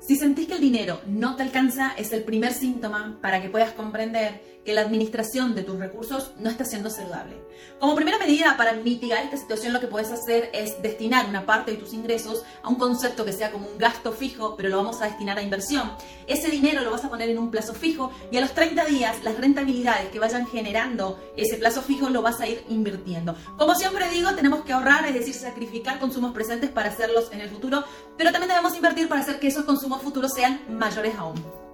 Si sentís que el dinero no te alcanza, es el primer síntoma para que puedas comprender que la administración de tus recursos no está siendo saludable. Como primera medida para mitigar esta situación, lo que puedes hacer es destinar una parte de tus ingresos a un concepto que sea como un gasto fijo, pero lo vamos a destinar a inversión. Ese dinero lo vas a poner en un plazo fijo y a los 30 días las rentabilidades que vayan generando ese plazo fijo lo vas a ir invirtiendo. Como siempre digo, tenemos que ahorrar, es decir, sacrificar consumos presentes para hacerlos en el futuro, pero también debemos invertir para hacer que esos consumos futuros sean mayores aún.